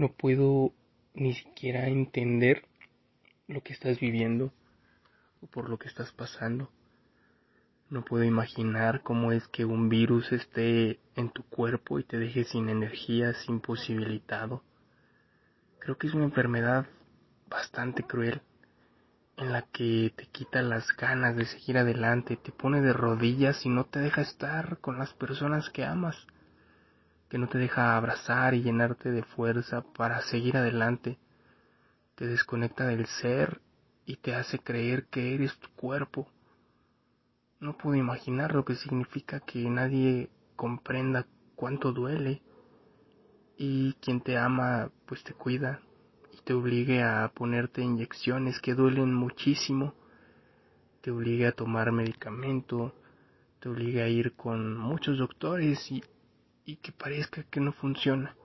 no puedo ni siquiera entender lo que estás viviendo o por lo que estás pasando. No puedo imaginar cómo es que un virus esté en tu cuerpo y te deje sin energía, sin posibilitado. Creo que es una enfermedad bastante cruel en la que te quita las ganas de seguir adelante, te pone de rodillas y no te deja estar con las personas que amas, que no te deja abrazar y llenarte de fuerza para seguir adelante, te desconecta del ser y te hace creer que eres tu cuerpo. No puedo imaginar lo que significa que nadie comprenda cuánto duele y quien te ama pues te cuida, te obligue a ponerte inyecciones que duelen muchísimo, te obligue a tomar medicamento, te obligue a ir con muchos doctores y, y que parezca que no funciona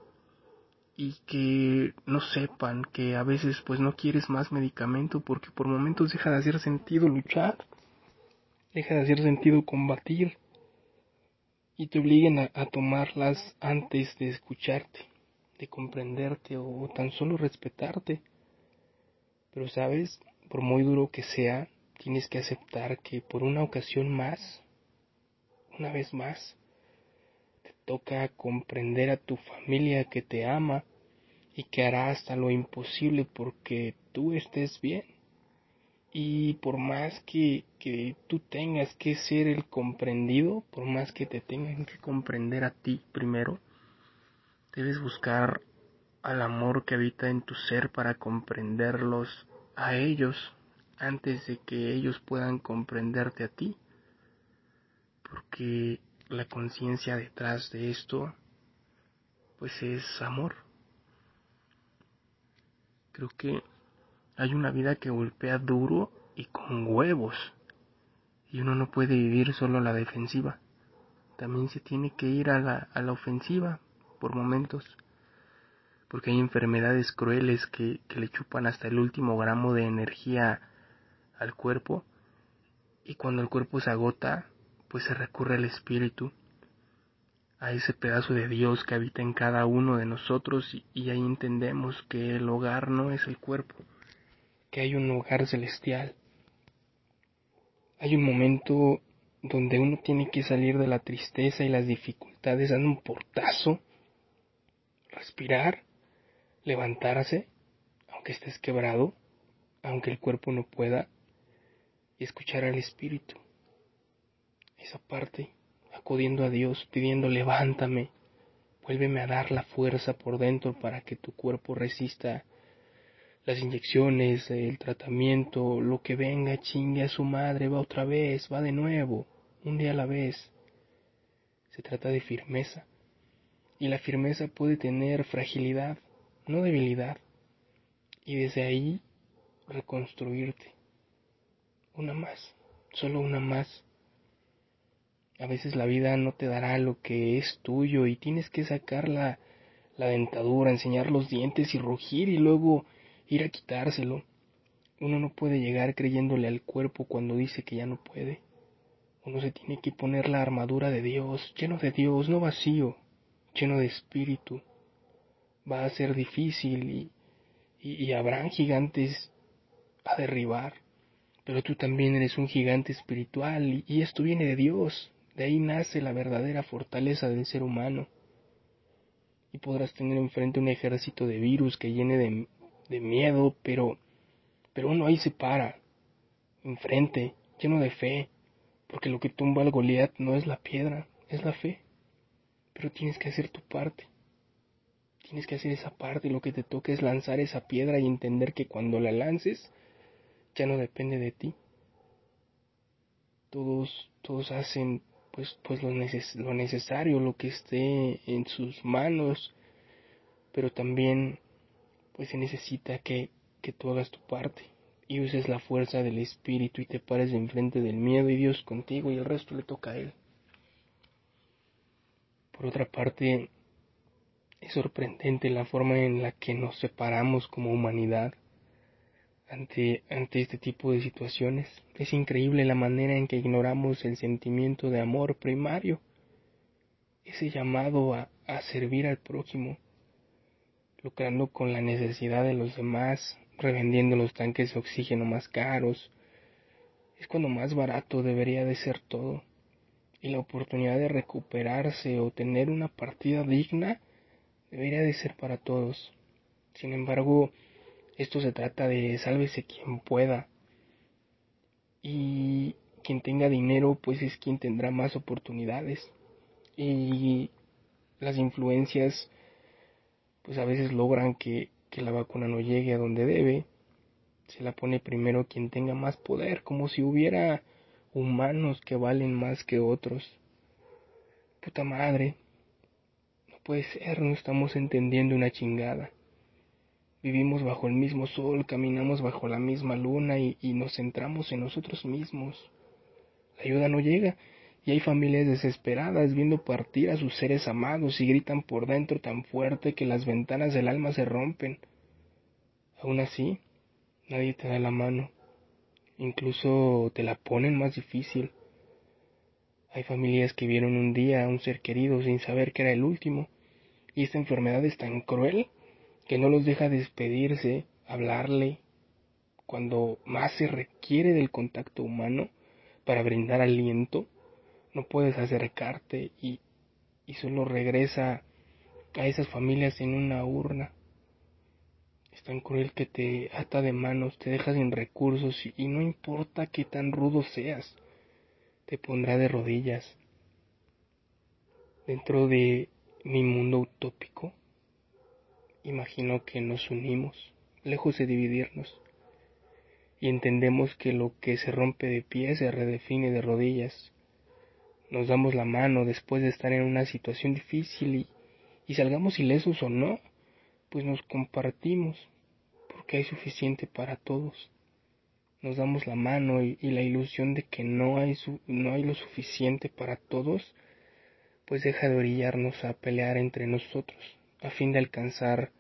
y que no sepan que a veces pues no quieres más medicamento porque por momentos deja de hacer sentido luchar, deja de hacer sentido combatir y te obliguen a, tomarlas antes de escucharte de comprenderte o tan solo respetarte. Pero sabes, por muy duro que sea, tienes que aceptar que por una ocasión más, una vez más, toca comprender a tu familia que te ama y que hará hasta lo imposible porque tú estés bien. Y por más que, que tú tengas que ser el comprendido, por más que te tengan que comprender a ti primero, Debes buscar al amor que habita en tu ser para comprenderlos a ellos antes de que ellos puedan comprenderte a ti. Porque la conciencia detrás de esto, pues es amor. Creo que hay una vida que golpea duro y con huevos. Y uno no puede vivir solo la defensiva. También se tiene que ir a la, a la ofensiva por momentos, porque hay enfermedades crueles que, que le chupan hasta el último gramo de energía al cuerpo, y cuando el cuerpo se agota, pues se recurre al espíritu, a ese pedazo de Dios que habita en cada uno de nosotros y, ahí entendemos que el hogar no es el cuerpo, que hay un hogar celestial. Hay un momento donde uno tiene que salir de la tristeza y las dificultades dando un portazo respirar, levantarse, aunque estés quebrado, aunque el cuerpo no pueda, y escuchar al Espíritu. Esa parte, acudiendo a Dios, pidiendo, levántame, vuélveme a dar la fuerza por dentro para que tu cuerpo resista las inyecciones, el tratamiento, lo que venga, chingue a su madre, va otra vez, va de nuevo, un día a la vez. Se trata de firmeza y la firmeza puede tener fragilidad, no debilidad, y desde ahí reconstruirte. Una más, solo una más. A veces la vida no te dará lo que es tuyo y tienes que sacar la, la dentadura, enseñar los dientes y rugir y luego ir a quitárselo. Uno no puede llegar creyéndole al cuerpo cuando dice que ya no puede. Uno se tiene que poner la armadura de Dios, lleno de Dios, no vacío, lleno de espíritu. Va a ser difícil y, y, habrán gigantes a derribar, pero tú también eres un gigante espiritual y, y esto viene de Dios. De ahí nace la verdadera fortaleza del ser humano. Y podrás tener enfrente un ejército de virus que llene de, de miedo, pero, pero uno ahí se para, enfrente, lleno de fe, porque lo que tumba al Goliat no es la piedra, es la fe. Pero tienes que hacer tu parte. Tienes que hacer esa parte. Lo que te toca es lanzar esa piedra y entender que cuando la lances ya no depende de ti. Todos, todos hacen pues, pues lo, lo necesario, lo que esté en sus manos, pero también pues se necesita que, que tú hagas tu parte y uses la fuerza del espíritu y te pares enfrente del miedo y Dios contigo y el resto le toca a él. Por otra parte, es sorprendente la forma en la que nos separamos como humanidad ante, ante este tipo de situaciones. Es increíble la manera en que ignoramos el sentimiento de amor primario, ese llamado a, a servir al prójimo. lucrando con la necesidad de los demás, revendiendo los tanques de oxígeno más caros. Es cuando más barato debería de ser todo. Y la oportunidad de recuperarse o tener una partida digna debería de ser para todos. Sin embargo, esto se trata de sálvese quien pueda. Y quien tenga dinero, pues es quien tendrá más oportunidades. Y las influencias, pues a veces logran que, que la vacuna no llegue a donde debe. Se la pone primero quien tenga más poder, como si hubiera humanos que valen más que otros. Puta madre. No puede ser, no estamos entendiendo una chingada. Vivimos bajo el mismo sol, caminamos bajo la misma luna y, nos centramos en nosotros mismos. La ayuda no llega y hay familias desesperadas viendo partir a sus seres amados y gritan por dentro tan fuerte que las ventanas del alma se rompen. Aún así, nadie te da la mano. Incluso te la ponen más difícil. Hay familias que vieron un día a un ser querido sin saber que era el último, y esta enfermedad es tan cruel que no los deja despedirse, hablarle, cuando más se requiere del contacto humano para brindar aliento, no puedes acercarte y, y solo regresa a esas familias en una urna. Es tan cruel que te ata de manos, te deja sin recursos y, y no importa qué tan rudo seas, te pondrá de rodillas. Dentro de mi mundo utópico, imagino que nos unimos, lejos de dividirnos, y entendemos que lo que se rompe de pie se redefine de rodillas. Nos damos la mano después de estar en una situación difícil y, salgamos ilesos o no, pues nos compartimos, porque hay suficiente para todos. Nos damos la mano y, y la ilusión de que no hay, su, no hay lo suficiente para todos, pues deja de orillarnos a pelear entre nosotros a fin de alcanzar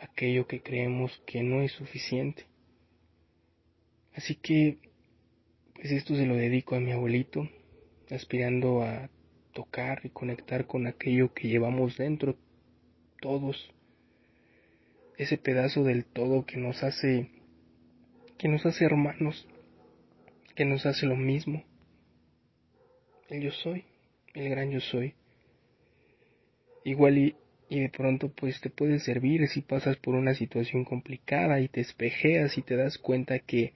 aquello que creemos que no es suficiente. Así que, pues esto se lo dedico a mi abuelito, aspirando a tocar y conectar con aquello que llevamos dentro todos, ese pedazo del todo que nos hace, que nos hace hermanos, que nos hace lo mismo. El yo soy, el gran yo soy. Igual y y de pronto pues te puede servir si pasas por una situación complicada y te espejeas y te das cuenta que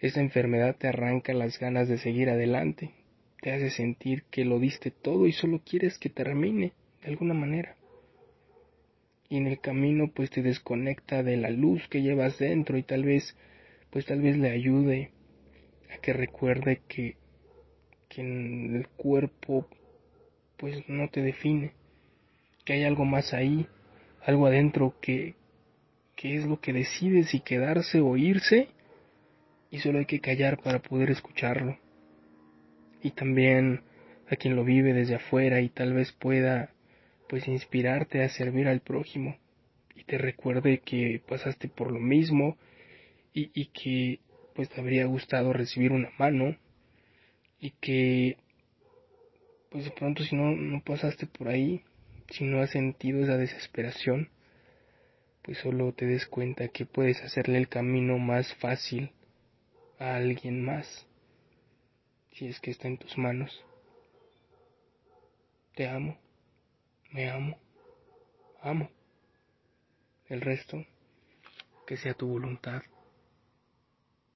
esa enfermedad te arranca las ganas de seguir adelante, te hace sentir que lo diste todo y solo quieres que termine de alguna manera. Y en el camino pues te desconecta de la luz que llevas dentro y tal vez pues tal vez le ayude a que recuerde que que el cuerpo pues no te define que hay algo más ahí, algo adentro que, que es lo que decide si quedarse o irse, y solo hay que callar para poder escucharlo. Y también a quien lo vive desde afuera y tal vez pueda pues inspirarte a servir al prójimo y te recuerde que pasaste por lo mismo y, y que pues te habría gustado recibir una mano y que pues de pronto si no no pasaste por ahí si no has sentido esa desesperación, pues solo te des cuenta que puedes hacerle el camino más fácil a alguien más, si es que está en tus manos. Te amo, me amo, amo. El resto, que sea tu voluntad.